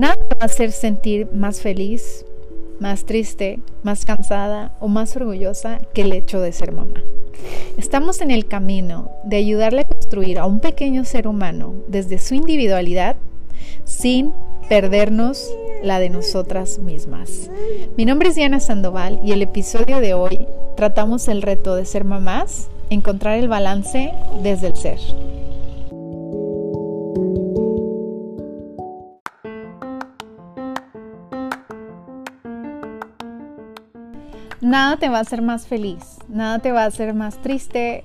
Nada te va a hacer sentir más feliz, más triste, más cansada o más orgullosa que el hecho de ser mamá. Estamos en el camino de ayudarle a construir a un pequeño ser humano desde su individualidad sin perdernos la de nosotras mismas. Mi nombre es Diana Sandoval y el episodio de hoy tratamos el reto de ser mamás, encontrar el balance desde el ser. Nada te va a hacer más feliz, nada te va a hacer más triste,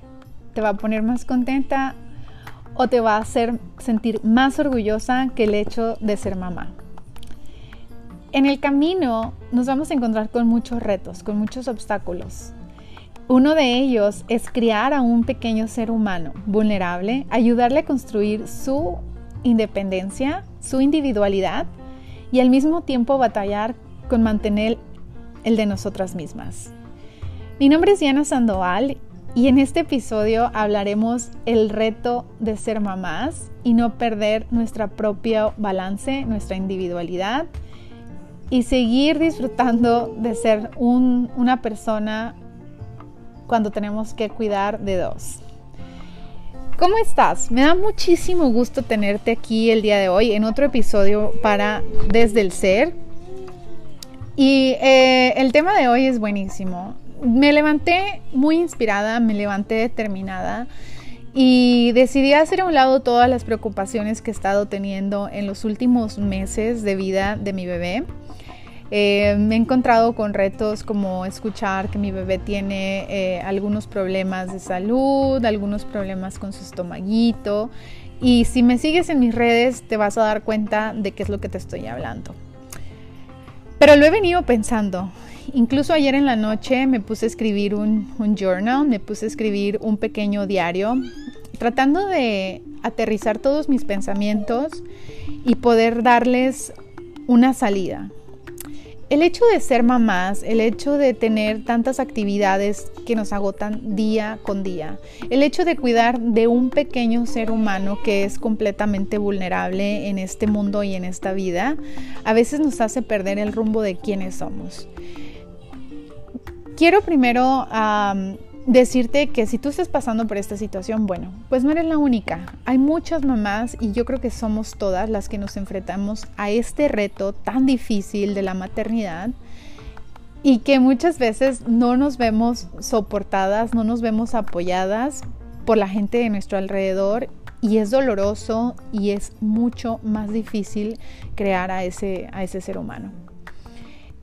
te va a poner más contenta o te va a hacer sentir más orgullosa que el hecho de ser mamá. En el camino nos vamos a encontrar con muchos retos, con muchos obstáculos. Uno de ellos es criar a un pequeño ser humano vulnerable, ayudarle a construir su independencia, su individualidad y al mismo tiempo batallar con mantener el de nosotras mismas. Mi nombre es Diana Sandoval y en este episodio hablaremos el reto de ser mamás y no perder nuestra propia balance, nuestra individualidad y seguir disfrutando de ser una persona cuando tenemos que cuidar de dos. ¿Cómo estás? Me da muchísimo gusto tenerte aquí el día de hoy en otro episodio para Desde el Ser. Y eh, el tema de hoy es buenísimo. Me levanté muy inspirada, me levanté determinada y decidí hacer a un lado todas las preocupaciones que he estado teniendo en los últimos meses de vida de mi bebé. Eh, me he encontrado con retos como escuchar que mi bebé tiene eh, algunos problemas de salud, algunos problemas con su estomaguito. Y si me sigues en mis redes te vas a dar cuenta de qué es lo que te estoy hablando. Pero lo he venido pensando. Incluso ayer en la noche me puse a escribir un, journal, me puse a escribir un pequeño diario, tratando de aterrizar todos mis pensamientos y poder darles una salida. El hecho de ser mamás, el hecho de tener tantas actividades que nos agotan día con día, el hecho de cuidar de un pequeño ser humano que es completamente vulnerable en este mundo y en esta vida, a veces nos hace perder el rumbo de quiénes somos. Quiero primero decirte que si tú estás pasando por esta situación, bueno, pues no eres la única. Hay muchas mamás y yo creo que somos todas las que nos enfrentamos a este reto tan difícil de la maternidad y que muchas veces no nos vemos soportadas, no nos vemos apoyadas por la gente de nuestro alrededor y es doloroso y es mucho más difícil crear a ese, a ese ser humano.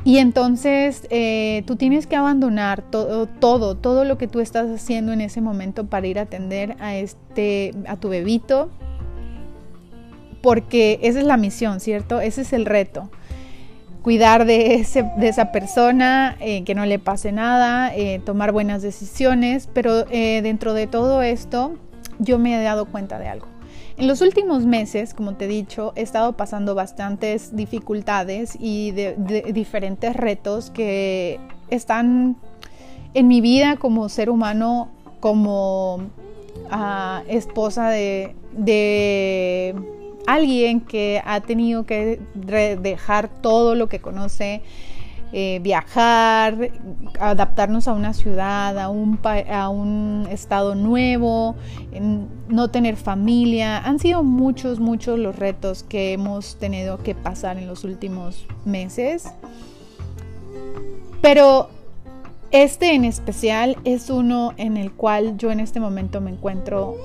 Y entonces eh, tú tienes que abandonar todo, todo, todo lo que tú estás haciendo en ese momento para ir a atender a, este, a tu bebito, porque esa es la misión, ¿cierto? Ese es el reto. Cuidar de, ese, de esa persona, eh, que no le pase nada, eh, tomar buenas decisiones, pero dentro de todo esto yo me he dado cuenta de algo. En los últimos meses, como te he dicho, he estado pasando bastantes dificultades y de, diferentes retos que están en mi vida como ser humano, como ah, esposa de, de alguien que ha tenido que dejar todo lo que conoce eh, viajar, adaptarnos a una ciudad, a un, a un estado nuevo, no tener familia. Han sido muchos, muchos los retos que hemos tenido que pasar en los últimos meses. Pero este en especial es uno en el cual yo en este momento me encuentro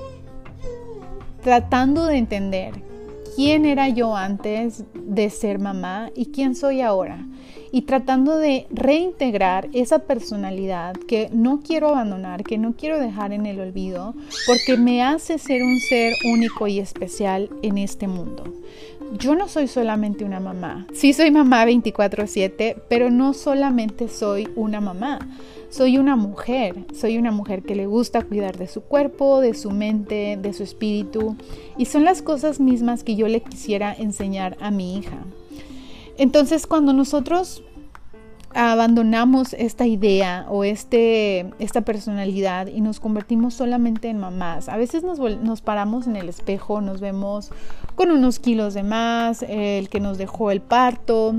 tratando de entender quién era yo antes de ser mamá y quién soy ahora y tratando de reintegrar esa personalidad que no quiero abandonar, que no quiero dejar en el olvido, porque me hace ser un ser único y especial en este mundo. Yo no soy solamente una mamá, sí soy mamá 24/7, pero no solamente soy una mamá. Soy una mujer, soy una mujer que le gusta cuidar de su cuerpo, de su mente, de su espíritu, y son las cosas mismas que yo le quisiera enseñar a mi hija. Entonces, cuando nosotros abandonamos esta idea o este, esta personalidad y nos convertimos solamente en mamás. A veces nos, nos, paramos en el espejo, nos vemos con unos kilos de más, el que nos dejó el parto,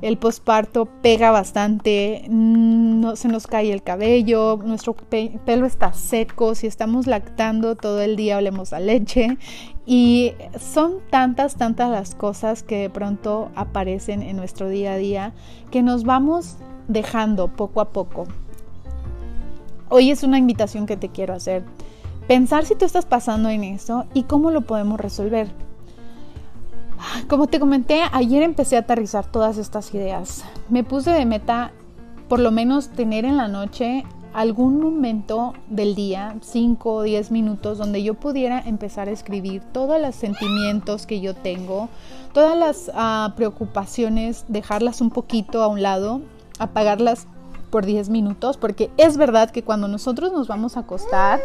el posparto pega bastante, mm, no, se nos cae el cabello, nuestro pelo está seco, si estamos lactando todo el día olemos a leche y son tantas, tantas las cosas que de pronto aparecen en nuestro día a día que nos vamos dejando poco a poco. Hoy es una invitación que te quiero hacer. Pensar si tú estás pasando en eso y cómo lo podemos resolver. Como te comenté, ayer empecé a aterrizar todas estas ideas. Me puse de meta por lo menos tener en la noche algún momento del día, 5 o 10 minutos, donde yo pudiera empezar a escribir todos los sentimientos que yo tengo, todas las uh, preocupaciones, dejarlas un poquito a un lado, apagarlas por 10 minutos, porque es verdad que cuando nosotros nos vamos a acostar,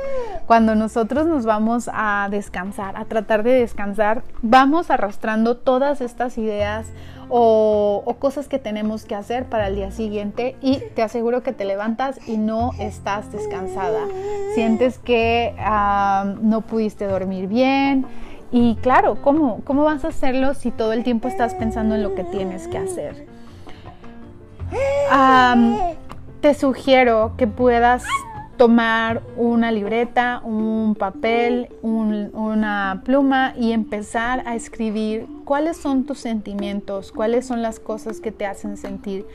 cuando nosotros nos vamos a descansar, a tratar de descansar, vamos arrastrando todas estas ideas o, cosas que tenemos que hacer para el día siguiente y te aseguro que te levantas y no estás descansada. Sientes que ah, no pudiste dormir bien. Y claro, ¿cómo, ¿cómo vas a hacerlo si todo el tiempo estás pensando en lo que tienes que hacer? Te sugiero que puedas tomar una libreta, un papel, una pluma y empezar a escribir cuáles son tus sentimientos, cuáles son las cosas que te hacen sentir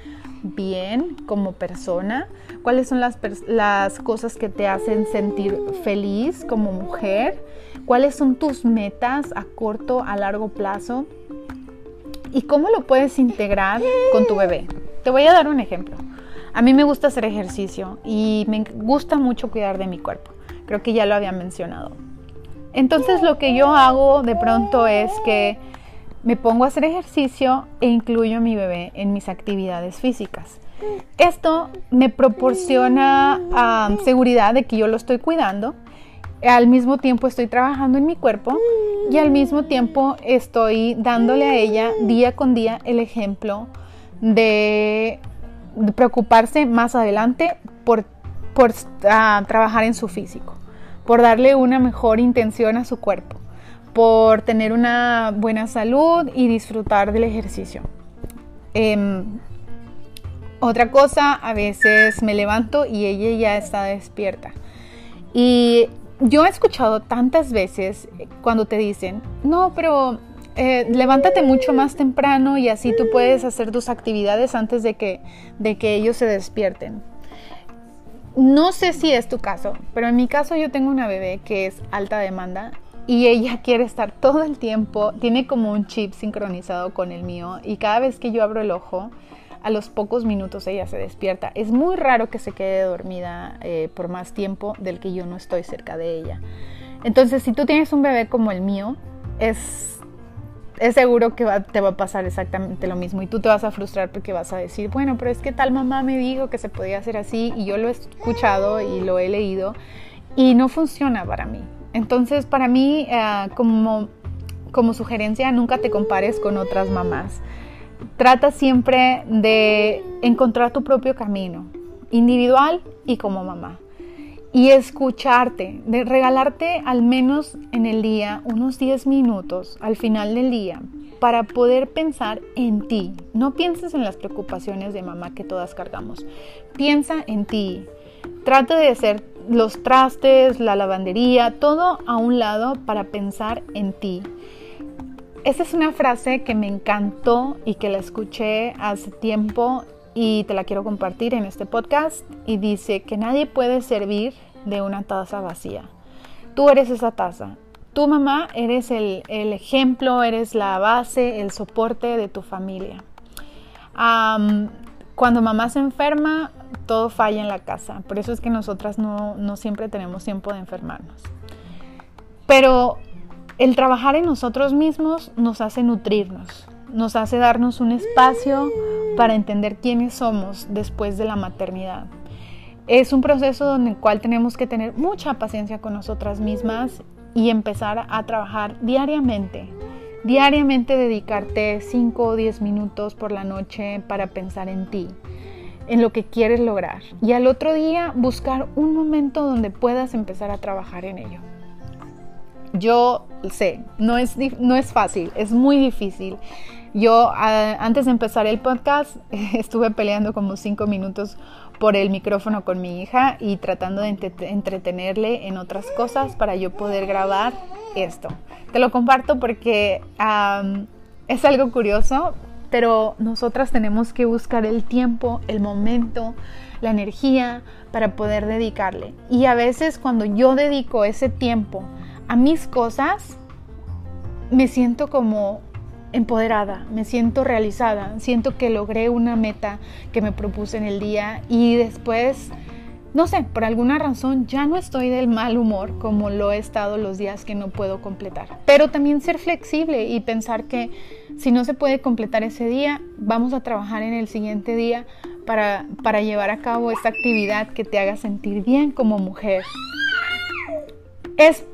bien como persona, cuáles son las, las cosas que te hacen sentir feliz como mujer, cuáles son tus metas a corto, a largo plazo y cómo lo puedes integrar con tu bebé. Te voy a dar un ejemplo. A mí me gusta hacer ejercicio y me gusta mucho cuidar de mi cuerpo. Creo que ya lo había mencionado. Entonces lo que yo hago de pronto es que me pongo a hacer ejercicio e incluyo a mi bebé en mis actividades físicas. Esto me proporciona seguridad de que yo lo estoy cuidando. Al mismo tiempo estoy trabajando en mi cuerpo y al mismo tiempo estoy dándole a ella día con día el ejemplo de preocuparse más adelante por, por ah, trabajar en su físico, por darle una mejor intención a su cuerpo, por tener una buena salud y disfrutar del ejercicio. Em, otra cosa, a veces me levanto y ella ya está despierta. Y yo he escuchado tantas veces cuando te dicen, no, pero eh, levántate mucho más temprano y así tú puedes hacer tus actividades antes de que, de que ellos se despierten. No sé si es tu caso, pero en mi caso yo tengo una bebé que es alta demanda y ella quiere estar todo el tiempo, tiene como un chip sincronizado con el mío y cada vez que yo abro el ojo, a los pocos minutos ella se despierta. Es muy raro que se quede dormida eh, por más tiempo del que yo no estoy cerca de ella. Entonces, si tú tienes un bebé como el mío, es es seguro que te va a pasar exactamente lo mismo y tú te vas a frustrar porque vas a decir, bueno, pero es que tal mamá me dijo que se podía hacer así y yo lo he escuchado y lo he leído y no funciona para mí. Entonces, para mí, eh, como, como sugerencia, nunca te compares con otras mamás. Trata siempre de encontrar tu propio camino, individual y como mamá y escucharte, de regalarte al menos en el día unos 10 minutos al final del día para poder pensar en ti. No pienses en las preocupaciones de mamá que todas cargamos. Piensa en ti. Trata de hacer los trastes, la lavandería, todo a un lado para pensar en ti. Esa es una frase que me encantó y que la escuché hace tiempo y te la quiero compartir en este podcast y dice que nadie puede servir de una taza vacía. Tú eres esa taza. Tu mamá eres el, ejemplo, eres la base, el soporte de tu familia. cuando mamá se enferma, todo falla en la casa. Por eso es que nosotras no, no siempre tenemos tiempo de enfermarnos. Pero el trabajar en nosotros mismos nos hace nutrirnos, nos hace darnos un espacio para entender quiénes somos después de la maternidad. Es un proceso en el cual tenemos que tener mucha paciencia con nosotras mismas y empezar a trabajar diariamente. Diariamente dedicarte 5 o 10 minutos por la noche para pensar en ti. en lo que quieres lograr y al otro día buscar un momento donde puedas empezar a trabajar en ello. Yo sé, no es, no es fácil, es muy difícil. Yo antes de empezar el podcast estuve peleando como cinco minutos por el micrófono con mi hija y tratando de entretenerle en otras cosas para yo poder grabar esto. Te lo comparto porque es algo curioso, pero nosotras tenemos que buscar el tiempo, el momento, la energía para poder dedicarle. Y a veces cuando yo dedico ese tiempo a mis cosas, me siento como empoderada, me siento realizada, siento que logré una meta que me propuse en el día y después, no sé, por alguna razón ya no estoy del mal humor como lo he estado los días que no puedo completar. Pero también ser flexible y pensar que si no se puede completar ese día, vamos a trabajar en el siguiente día para, para llevar a cabo esta actividad que te haga sentir bien como mujer. Es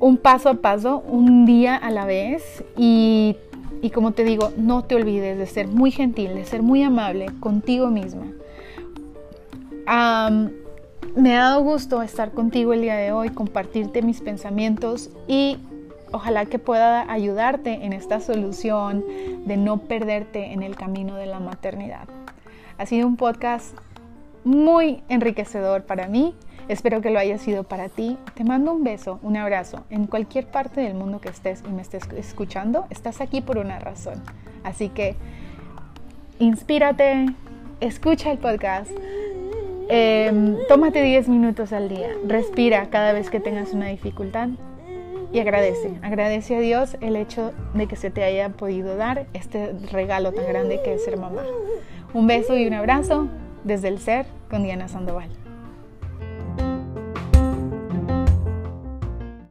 un paso a paso, un día a la vez y y como te digo, no te olvides de ser muy gentil, de ser muy amable contigo misma. me ha dado gusto estar contigo el día de hoy, compartirte mis pensamientos y ojalá que pueda ayudarte en esta solución de no perderte en el camino de la maternidad. Ha sido un podcast muy enriquecedor para mí Espero que lo haya sido para ti. Te mando un beso, un abrazo. En cualquier parte del mundo que estés y me estés escuchando, estás aquí por una razón. Así que inspírate, escucha el podcast. Em, tómate 10 minutos al día, respira cada vez que tengas una dificultad y agradece, agradece a Dios el hecho de que se te haya podido dar este regalo tan grande que es ser mamá. Un beso y un abrazo desde el ser con Diana Sandoval.